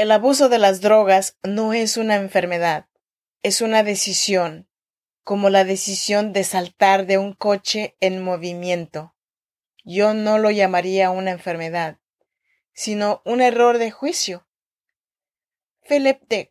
El abuso de las drogas no es una enfermedad, es una decisión, como la decisión de saltar de un coche en movimiento. Yo no lo llamaría una enfermedad, sino un error de juicio. Philip Dick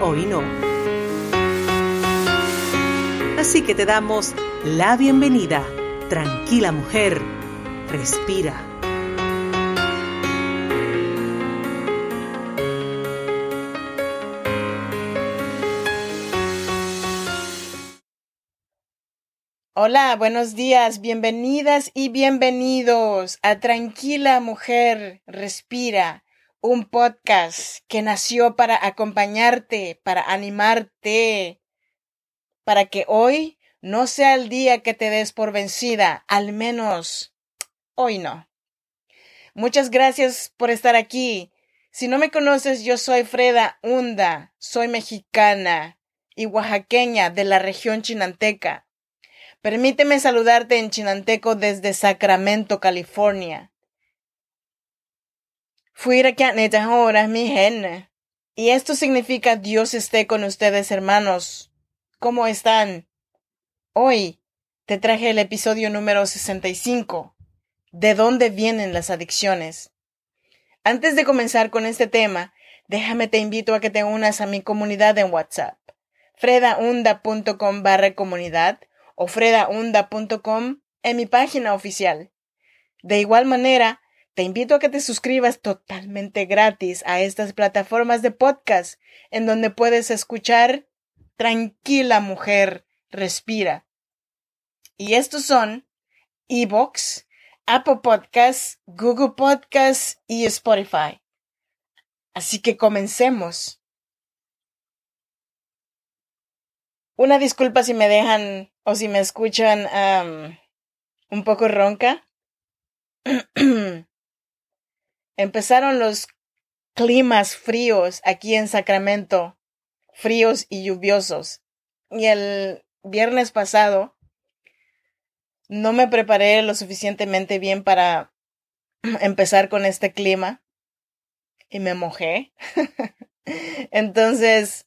hoy no. Así que te damos la bienvenida. Tranquila mujer, respira. Hola, buenos días, bienvenidas y bienvenidos a Tranquila Mujer, Respira un podcast que nació para acompañarte, para animarte, para que hoy no sea el día que te des por vencida, al menos hoy no. Muchas gracias por estar aquí. Si no me conoces, yo soy Freda Hunda, soy mexicana y oaxaqueña de la región chinanteca. Permíteme saludarte en chinanteco desde Sacramento, California. Mi. Y esto significa Dios esté con ustedes, hermanos. ¿Cómo están? Hoy te traje el episodio número 65. ¿De dónde vienen las adicciones? Antes de comenzar con este tema, déjame te invito a que te unas a mi comunidad en WhatsApp. fredaunda.com barra comunidad o fredaunda.com en mi página oficial. De igual manera, te invito a que te suscribas totalmente gratis a estas plataformas de podcast en donde puedes escuchar Tranquila mujer, respira. Y estos son Evox, Apple Podcasts, Google Podcasts y Spotify. Así que comencemos. Una disculpa si me dejan o si me escuchan un poco ronca. Empezaron los climas fríos aquí en Sacramento, fríos y lluviosos. Y el viernes pasado no me preparé lo suficientemente bien para empezar con este clima y me mojé. Entonces,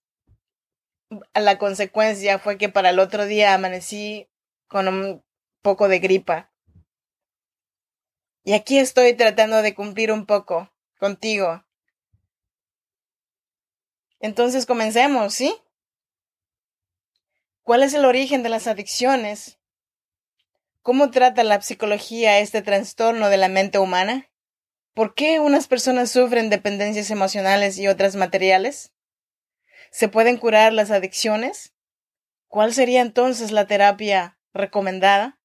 la consecuencia fue que para el otro día amanecí con un poco de gripa. Y aquí estoy tratando de cumplir un poco contigo. Entonces comencemos, ¿sí? ¿Cuál es el origen de las adicciones? ¿Cómo trata la psicología este trastorno de la mente humana? ¿Por qué unas personas sufren dependencias emocionales y otras materiales? ¿Se pueden curar las adicciones? ¿Cuál sería entonces la terapia recomendada?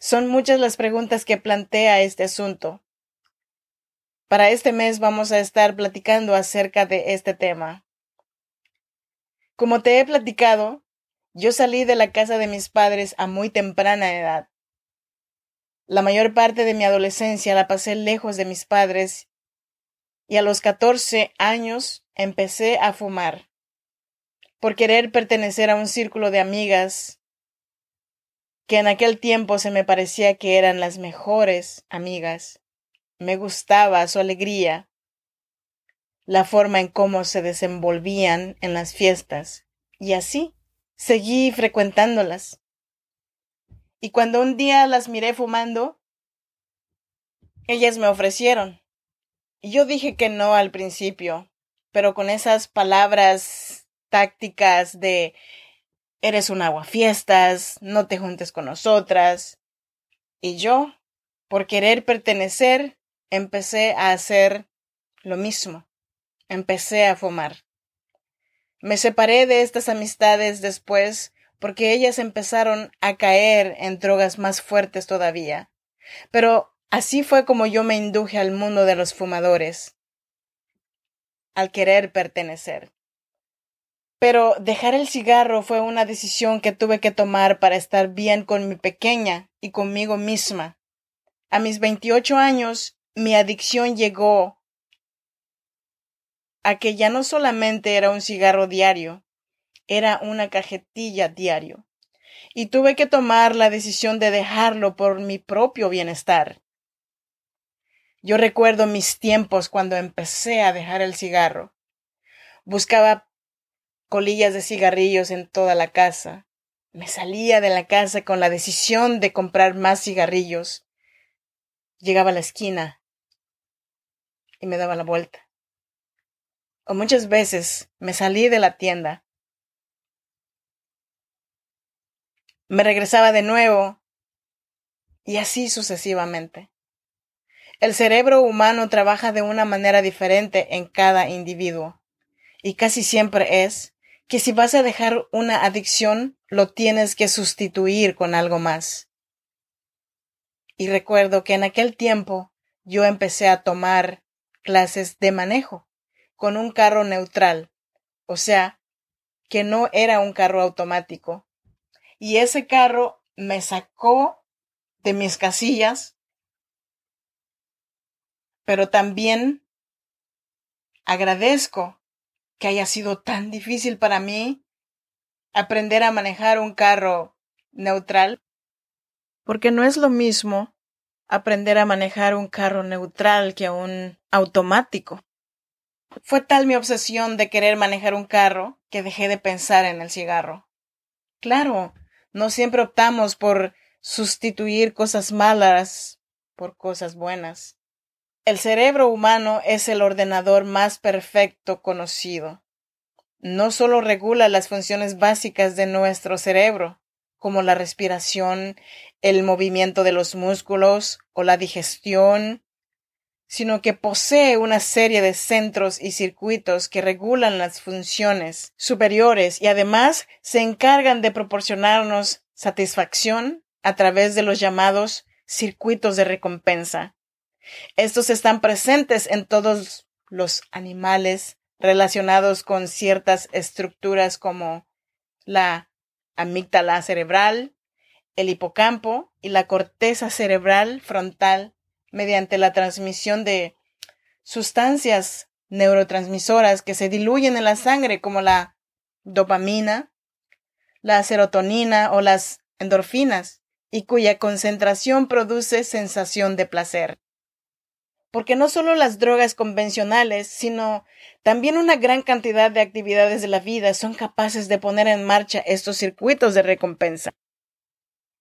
Son muchas las preguntas que plantea este asunto. Para este mes vamos a estar platicando acerca de este tema. Como te he platicado, yo salí de la casa de mis padres a muy temprana edad. La mayor parte de mi adolescencia la pasé lejos de mis padres y a los catorce años empecé a fumar. Por querer pertenecer a un círculo de amigas que en aquel tiempo se me parecía que eran las mejores amigas. Me gustaba su alegría, la forma en cómo se desenvolvían en las fiestas, y así seguí frecuentándolas. Y cuando un día las miré fumando, ellas me ofrecieron. Y yo dije que no al principio, pero con esas palabras tácticas de eres un aguafiestas, no te juntes con nosotras. Y yo, por querer pertenecer, empecé a hacer lo mismo. Empecé a fumar. Me separé de estas amistades después porque ellas empezaron a caer en drogas más fuertes todavía. Pero así fue como yo me induje al mundo de los fumadores, al querer pertenecer. Pero dejar el cigarro fue una decisión que tuve que tomar para estar bien con mi pequeña y conmigo misma. A mis 28 años, mi adicción llegó a que ya no solamente era un cigarro diario, era una cajetilla diario. Y tuve que tomar la decisión de dejarlo por mi propio bienestar. Yo recuerdo mis tiempos cuando empecé a dejar el cigarro. Buscaba colillas de cigarrillos en toda la casa. Me salía de la casa con la decisión de comprar más cigarrillos. Llegaba a la esquina y me daba la vuelta. O muchas veces me salí de la tienda me regresaba de nuevo y así sucesivamente. El cerebro humano trabaja de una manera diferente en cada individuo y casi siempre es que si vas a dejar una adicción, lo tienes que sustituir con algo más. Y recuerdo que en aquel tiempo yo empecé a tomar clases de manejo con un carro neutral, o sea, que no era un carro automático, y ese carro me sacó de mis casillas, pero también agradezco que haya sido tan difícil para mí aprender a manejar un carro neutral, porque no es lo mismo aprender a manejar un carro neutral que un automático. Fue tal mi obsesión de querer manejar un carro que dejé de pensar en el cigarro. Claro, no siempre optamos por sustituir cosas malas por cosas buenas. El cerebro humano es el ordenador más perfecto conocido. No solo regula las funciones básicas de nuestro cerebro, como la respiración, el movimiento de los músculos o la digestión, sino que posee una serie de centros y circuitos que regulan las funciones superiores y además se encargan de proporcionarnos satisfacción a través de los llamados circuitos de recompensa. Estos están presentes en todos los animales relacionados con ciertas estructuras como la amígdala cerebral, el hipocampo y la corteza cerebral frontal mediante la transmisión de sustancias neurotransmisoras que se diluyen en la sangre como la dopamina, la serotonina o las endorfinas y cuya concentración produce sensación de placer. Porque no solo las drogas convencionales, sino también una gran cantidad de actividades de la vida son capaces de poner en marcha estos circuitos de recompensa.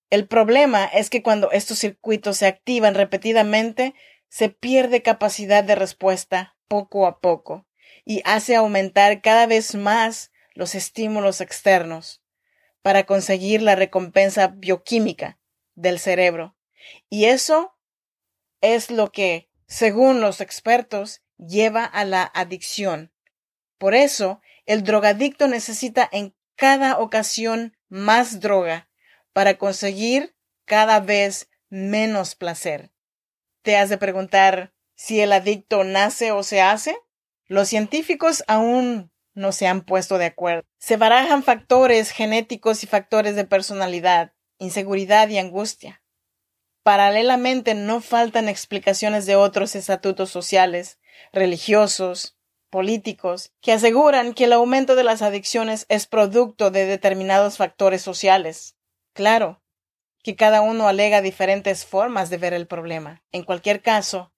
El problema es que cuando estos circuitos se activan repetidamente, se pierde capacidad de respuesta poco a poco y hace aumentar cada vez más los estímulos externos para conseguir la recompensa bioquímica del cerebro. Y eso es lo que, según los expertos, lleva a la adicción. Por eso, el drogadicto necesita en cada ocasión más droga para conseguir cada vez menos placer. ¿Te has de preguntar si el adicto nace o se hace? Los científicos aún no se han puesto de acuerdo. Se barajan factores genéticos y factores de personalidad, inseguridad y angustia. Paralelamente no faltan explicaciones de otros estatutos sociales, religiosos, políticos, que aseguran que el aumento de las adicciones es producto de determinados factores sociales, Claro, que cada uno alega diferentes formas de ver el problema. En cualquier caso,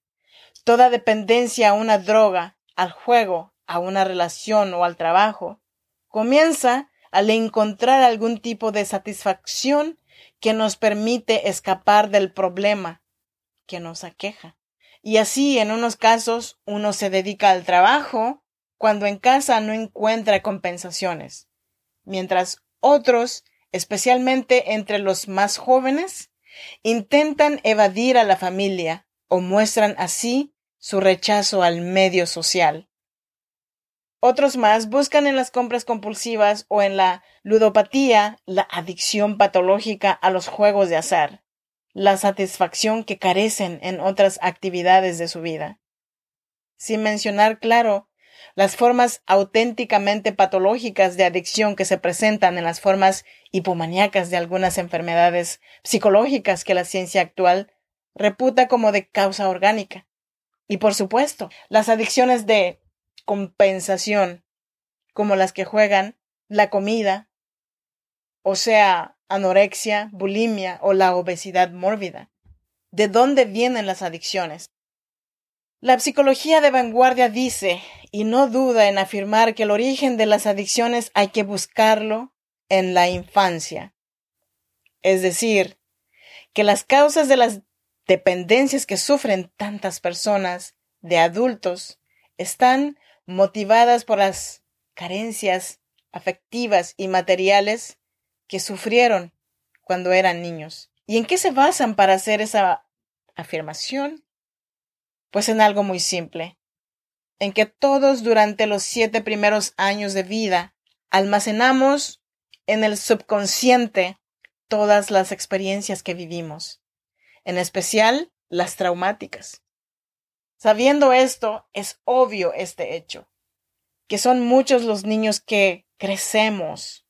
toda dependencia a una droga, al juego, a una relación o al trabajo, comienza al encontrar algún tipo de satisfacción que nos permite escapar del problema que nos aqueja. Y así, en unos casos, uno se dedica al trabajo cuando en casa no encuentra compensaciones, mientras otros especialmente entre los más jóvenes, intentan evadir a la familia o muestran así su rechazo al medio social. Otros más buscan en las compras compulsivas o en la ludopatía la adicción patológica a los juegos de azar, la satisfacción que carecen en otras actividades de su vida. Sin mencionar, claro, las formas auténticamente patológicas de adicción que se presentan en las formas hipomaníacas de algunas enfermedades psicológicas que la ciencia actual reputa como de causa orgánica. Y por supuesto, las adicciones de compensación, como las que juegan la comida, o sea, anorexia, bulimia o la obesidad mórbida. ¿De dónde vienen las adicciones? La psicología de vanguardia dice, y no duda en afirmar que el origen de las adicciones hay que buscarlo en la infancia. Es decir, que las causas de las dependencias que sufren tantas personas de adultos están motivadas por las carencias afectivas y materiales que sufrieron cuando eran niños. ¿Y en qué se basan para hacer esa afirmación? Pues en algo muy simple, en que todos durante los siete primeros años de vida almacenamos en el subconsciente todas las experiencias que vivimos, en especial las traumáticas. Sabiendo esto, es obvio este hecho, que son muchos los niños que crecemos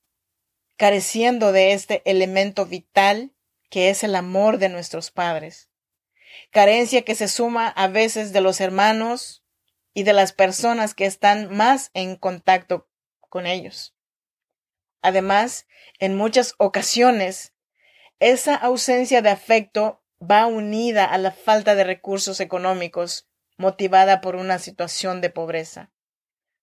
careciendo de este elemento vital que es el amor de nuestros padres. Carencia que se suma a veces de los hermanos y de las personas que están más en contacto con ellos. Además, en muchas ocasiones, esa ausencia de afecto va unida a la falta de recursos económicos motivada por una situación de pobreza.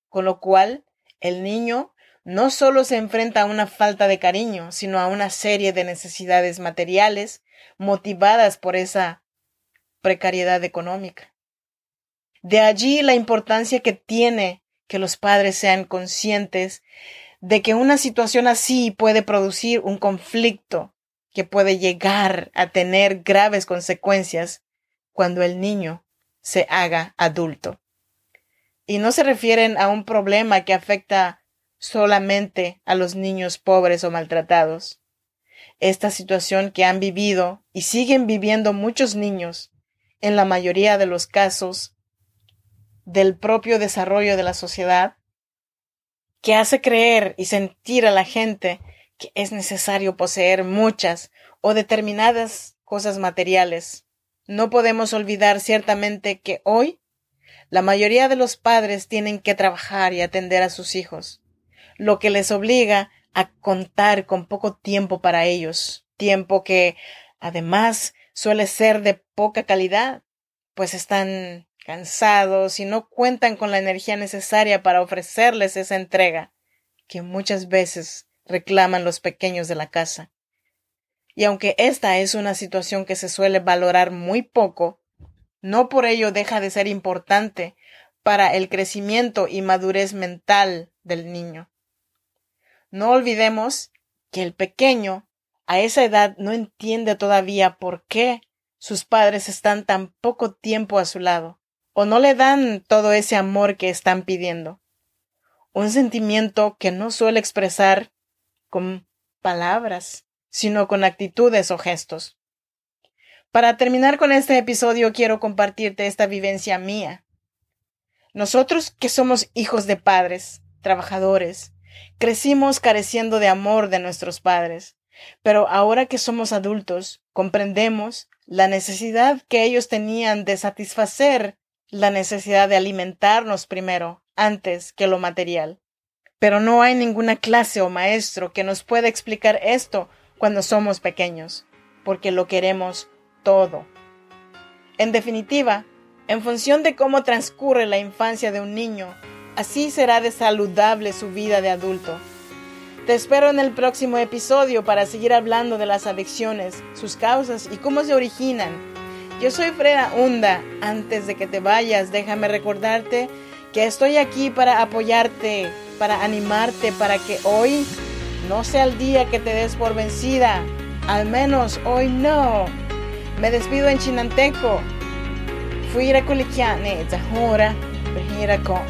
Con lo cual, el niño no solo se enfrenta a una falta de cariño, sino a una serie de necesidades materiales motivadas por esa precariedad económica. De allí la importancia que tiene que los padres sean conscientes de que una situación así puede producir un conflicto que puede llegar a tener graves consecuencias cuando el niño se haga adulto. Y no se refieren a un problema que afecta solamente a los niños pobres o maltratados. Esta situación que han vivido y siguen viviendo muchos niños, en la mayoría de los casos, del propio desarrollo de la sociedad, que hace creer y sentir a la gente que es necesario poseer muchas o determinadas cosas materiales no podemos olvidar ciertamente que hoy la mayoría de los padres tienen que trabajar y atender a sus hijos, lo que les obliga a contar con poco tiempo para ellos, tiempo que además suele ser de poca calidad, pues están cansados y no cuentan con la energía necesaria para ofrecerles esa entrega que muchas veces reclaman los pequeños de la casa. Y aunque esta es una situación que se suele valorar muy poco, no por ello deja de ser importante para el crecimiento y madurez mental del niño. No olvidemos que el pequeño a esa edad no entiende todavía por qué sus padres están tan poco tiempo a su lado, o no le dan todo ese amor que están pidiendo. Un sentimiento que no suele expresar con palabras, sino con actitudes o gestos. Para terminar con este episodio quiero compartirte esta vivencia mía. Nosotros que somos hijos de padres, trabajadores, crecimos careciendo de amor de nuestros padres, pero ahora que somos adultos, comprendemos la necesidad que ellos tenían de satisfacer la necesidad de alimentarnos primero, antes que lo material. Pero no hay ninguna clase o maestro que nos pueda explicar esto cuando somos pequeños, porque lo queremos todo. En definitiva, en función de cómo transcurre la infancia de un niño, así será de saludable su vida de adulto. Te espero en el próximo episodio para seguir hablando de las adicciones, sus causas y cómo se originan. Yo soy Freda Hunda. Antes de que te vayas, déjame recordarte que estoy aquí para apoyarte, para animarte, para que hoy no sea el día que te des por vencida. Al menos hoy no. Me despido en chinanteco. Fui a zahora, con.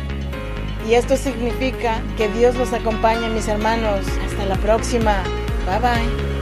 Y esto significa que Dios los acompañe, mis hermanos. Hasta la próxima. Bye bye.